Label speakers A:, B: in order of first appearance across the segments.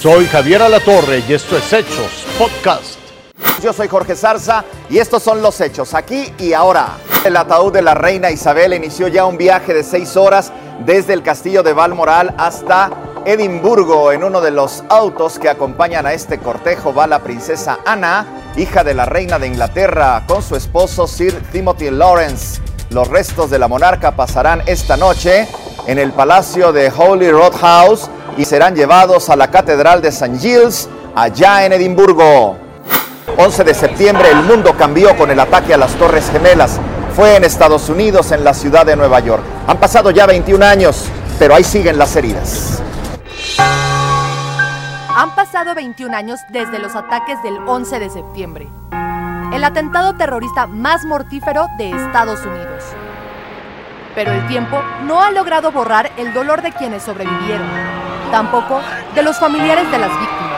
A: Soy Javier Alatorre y esto es Hechos Podcast.
B: Yo soy Jorge Zarza y estos son los hechos aquí y ahora. El ataúd de la reina Isabel inició ya un viaje de seis horas desde el castillo de Balmoral hasta Edimburgo. En uno de los autos que acompañan a este cortejo va la princesa Ana, hija de la reina de Inglaterra, con su esposo Sir Timothy Lawrence. Los restos de la monarca pasarán esta noche en el palacio de Holy Road House y serán llevados a la Catedral de St. Giles, allá en Edimburgo. 11 de septiembre el mundo cambió con el ataque a las Torres Gemelas. Fue en Estados Unidos, en la ciudad de Nueva York. Han pasado ya 21 años, pero ahí siguen las heridas.
C: Han pasado 21 años desde los ataques del 11 de septiembre, el atentado terrorista más mortífero de Estados Unidos. Pero el tiempo no ha logrado borrar el dolor de quienes sobrevivieron, tampoco de los familiares de las víctimas.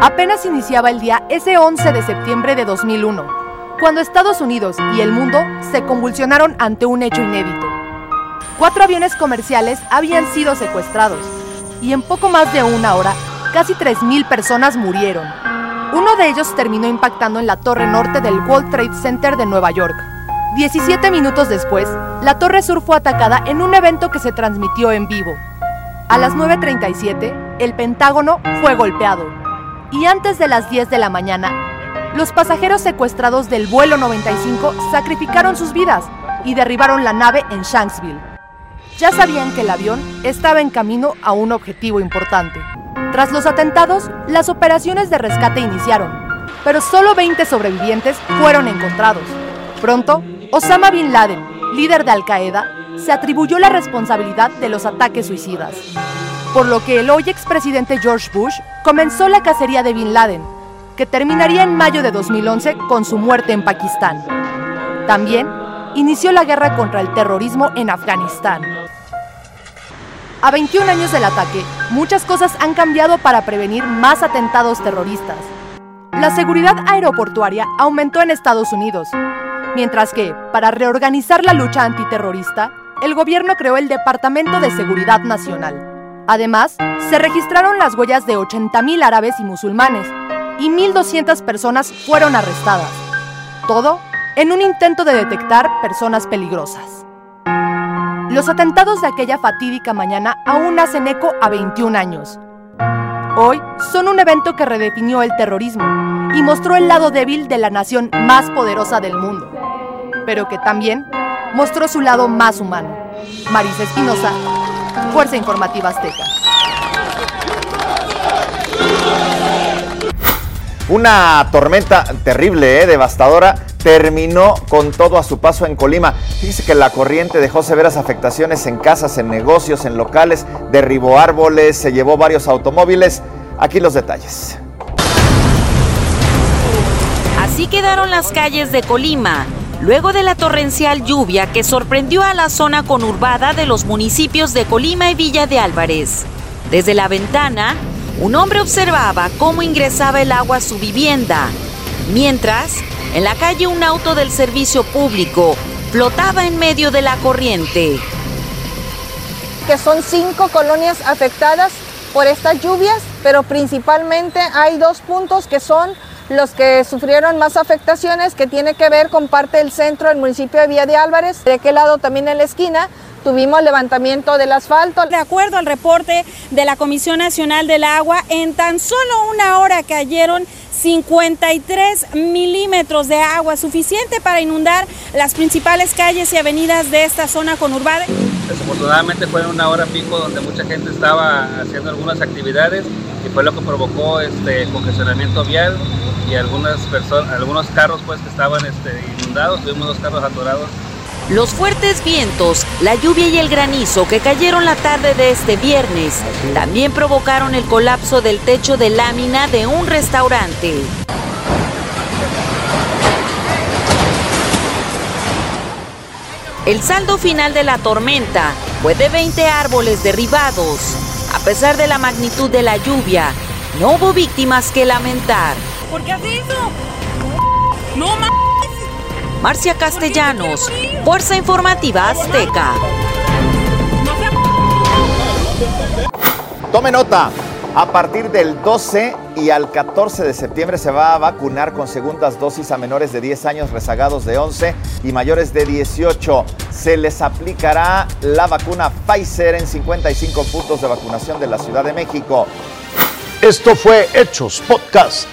C: Apenas iniciaba el día ese 11 de septiembre de 2001, cuando Estados Unidos y el mundo se convulsionaron ante un hecho inédito. Cuatro aviones comerciales habían sido secuestrados y en poco más de una hora, casi 3.000 personas murieron. Uno de ellos terminó impactando en la torre norte del World Trade Center de Nueva York. 17 minutos después, la Torre Sur fue atacada en un evento que se transmitió en vivo. A las 9.37, el Pentágono fue golpeado. Y antes de las 10 de la mañana, los pasajeros secuestrados del vuelo 95 sacrificaron sus vidas y derribaron la nave en Shanksville. Ya sabían que el avión estaba en camino a un objetivo importante. Tras los atentados, las operaciones de rescate iniciaron, pero solo 20 sobrevivientes fueron encontrados. Pronto, Osama Bin Laden, líder de Al Qaeda, se atribuyó la responsabilidad de los ataques suicidas, por lo que el hoy expresidente George Bush comenzó la cacería de Bin Laden, que terminaría en mayo de 2011 con su muerte en Pakistán. También inició la guerra contra el terrorismo en Afganistán. A 21 años del ataque, muchas cosas han cambiado para prevenir más atentados terroristas. La seguridad aeroportuaria aumentó en Estados Unidos, mientras que, para reorganizar la lucha antiterrorista, el gobierno creó el Departamento de Seguridad Nacional. Además, se registraron las huellas de 80.000 árabes y musulmanes, y 1.200 personas fueron arrestadas. Todo en un intento de detectar personas peligrosas. Los atentados de aquella fatídica mañana aún hacen eco a 21 años. Hoy son un evento que redefinió el terrorismo y mostró el lado débil de la nación más poderosa del mundo, pero que también mostró su lado más humano. Marisa Espinosa, Fuerza Informativa Azteca.
B: Una tormenta terrible, ¿eh? devastadora, terminó con todo a su paso en Colima. Fíjese que la corriente dejó severas afectaciones en casas, en negocios, en locales, derribó árboles, se llevó varios automóviles. Aquí los detalles.
D: Así quedaron las calles de Colima, luego de la torrencial lluvia que sorprendió a la zona conurbada de los municipios de Colima y Villa de Álvarez. Desde la ventana, un hombre observaba cómo ingresaba el agua a su vivienda, mientras en la calle un auto del servicio público flotaba en medio de la corriente.
E: Que son cinco colonias afectadas por estas lluvias, pero principalmente hay dos puntos que son los que sufrieron más afectaciones, que tiene que ver con parte del centro del municipio de Villa de Álvarez, de aquel lado también en la esquina, tuvimos levantamiento del asfalto.
F: De acuerdo al reporte de la Comisión Nacional del Agua, en tan solo una hora cayeron 53 milímetros de agua, suficiente para inundar las principales calles y avenidas de esta zona conurbada.
G: Desafortunadamente fue en una hora pico donde mucha gente estaba haciendo algunas actividades fue lo que provocó este congestionamiento vial y algunas personas, algunos carros pues que estaban este, inundados, tuvimos dos carros atorados
D: los fuertes vientos, la lluvia y el granizo que cayeron la tarde de este viernes también provocaron el colapso del techo de lámina de un restaurante. El saldo final de la tormenta fue de 20 árboles derribados. A pesar de la magnitud de la lluvia, no hubo víctimas que lamentar.
F: ¿Por qué hace eso? No,
D: Marcia Castellanos, Fuerza Informativa Azteca.
B: Tome nota, a partir del 12 y al 14 de septiembre se va a vacunar con segundas dosis a menores de 10 años rezagados de 11 y mayores de 18. Se les aplicará la vacuna Pfizer en 55 puntos de vacunación de la Ciudad de México.
A: Esto fue Hechos Podcast.